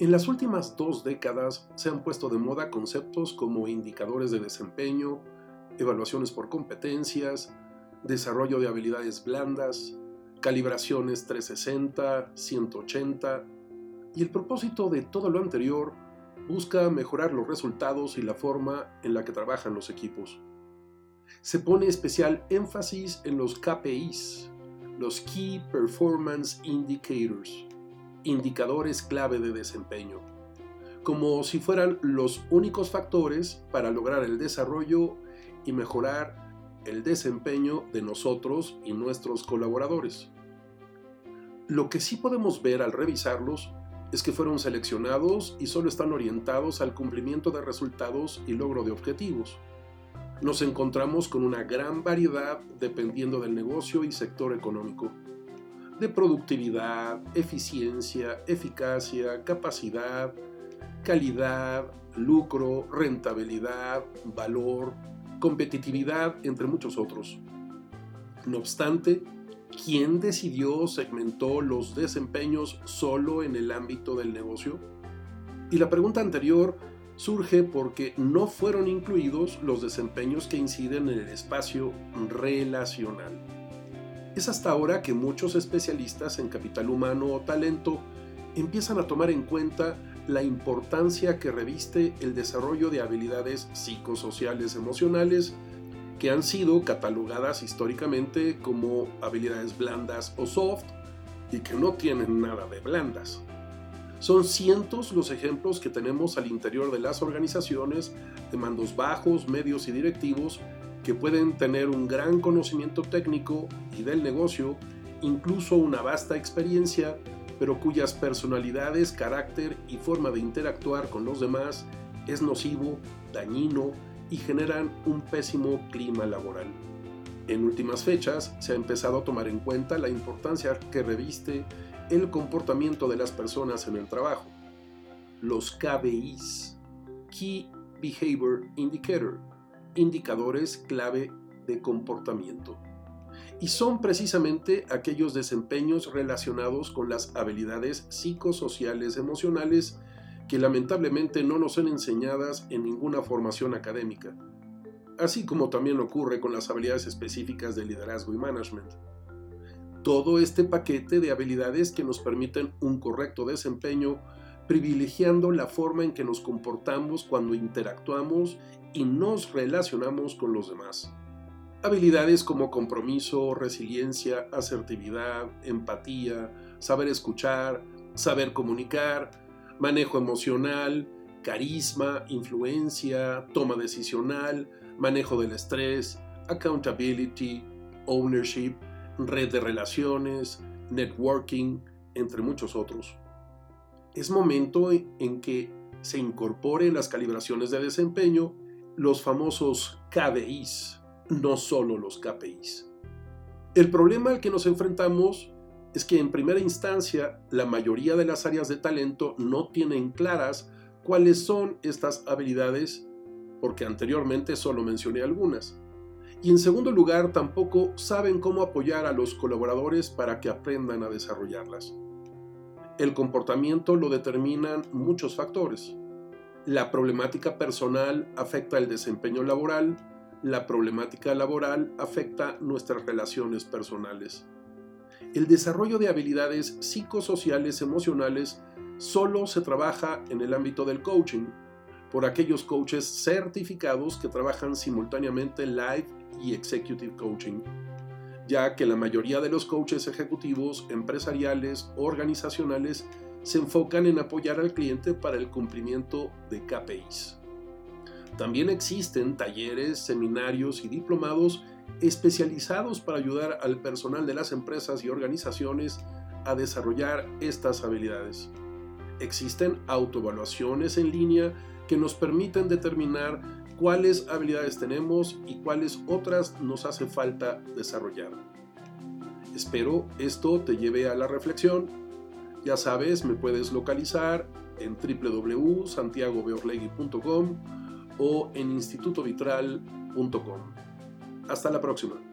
En las últimas dos décadas se han puesto de moda conceptos como indicadores de desempeño, evaluaciones por competencias, desarrollo de habilidades blandas, calibraciones 360, 180, y el propósito de todo lo anterior busca mejorar los resultados y la forma en la que trabajan los equipos. Se pone especial énfasis en los KPIs, los Key Performance Indicators, indicadores clave de desempeño, como si fueran los únicos factores para lograr el desarrollo y mejorar el desempeño de nosotros y nuestros colaboradores. Lo que sí podemos ver al revisarlos es que fueron seleccionados y solo están orientados al cumplimiento de resultados y logro de objetivos. Nos encontramos con una gran variedad dependiendo del negocio y sector económico de productividad, eficiencia, eficacia, capacidad, calidad, lucro, rentabilidad, valor, competitividad, entre muchos otros. No obstante, ¿quién decidió o segmentó los desempeños solo en el ámbito del negocio? Y la pregunta anterior surge porque no fueron incluidos los desempeños que inciden en el espacio relacional. Es hasta ahora que muchos especialistas en capital humano o talento empiezan a tomar en cuenta la importancia que reviste el desarrollo de habilidades psicosociales emocionales que han sido catalogadas históricamente como habilidades blandas o soft y que no tienen nada de blandas. Son cientos los ejemplos que tenemos al interior de las organizaciones de mandos bajos, medios y directivos que pueden tener un gran conocimiento técnico y del negocio, incluso una vasta experiencia, pero cuyas personalidades, carácter y forma de interactuar con los demás es nocivo, dañino y generan un pésimo clima laboral. En últimas fechas se ha empezado a tomar en cuenta la importancia que reviste el comportamiento de las personas en el trabajo. Los KBIs, Key Behavior Indicator, indicadores clave de comportamiento. Y son precisamente aquellos desempeños relacionados con las habilidades psicosociales emocionales que lamentablemente no nos son enseñadas en ninguna formación académica, así como también ocurre con las habilidades específicas de liderazgo y management. Todo este paquete de habilidades que nos permiten un correcto desempeño privilegiando la forma en que nos comportamos cuando interactuamos y nos relacionamos con los demás. Habilidades como compromiso, resiliencia, asertividad, empatía, saber escuchar, saber comunicar, manejo emocional, carisma, influencia, toma decisional, manejo del estrés, accountability, ownership, red de relaciones, networking, entre muchos otros es momento en que se incorporen las calibraciones de desempeño los famosos KDIs, no solo los KPIs. El problema al que nos enfrentamos es que en primera instancia la mayoría de las áreas de talento no tienen claras cuáles son estas habilidades porque anteriormente solo mencioné algunas. Y en segundo lugar tampoco saben cómo apoyar a los colaboradores para que aprendan a desarrollarlas. El comportamiento lo determinan muchos factores. La problemática personal afecta el desempeño laboral, la problemática laboral afecta nuestras relaciones personales. El desarrollo de habilidades psicosociales emocionales solo se trabaja en el ámbito del coaching, por aquellos coaches certificados que trabajan simultáneamente live y executive coaching ya que la mayoría de los coaches ejecutivos, empresariales, organizacionales, se enfocan en apoyar al cliente para el cumplimiento de KPIs. También existen talleres, seminarios y diplomados especializados para ayudar al personal de las empresas y organizaciones a desarrollar estas habilidades. Existen autoevaluaciones en línea que nos permiten determinar cuáles habilidades tenemos y cuáles otras nos hace falta desarrollar. Espero esto te lleve a la reflexión. Ya sabes, me puedes localizar en www.santiagobeorlegui.com o en institutovitral.com. Hasta la próxima.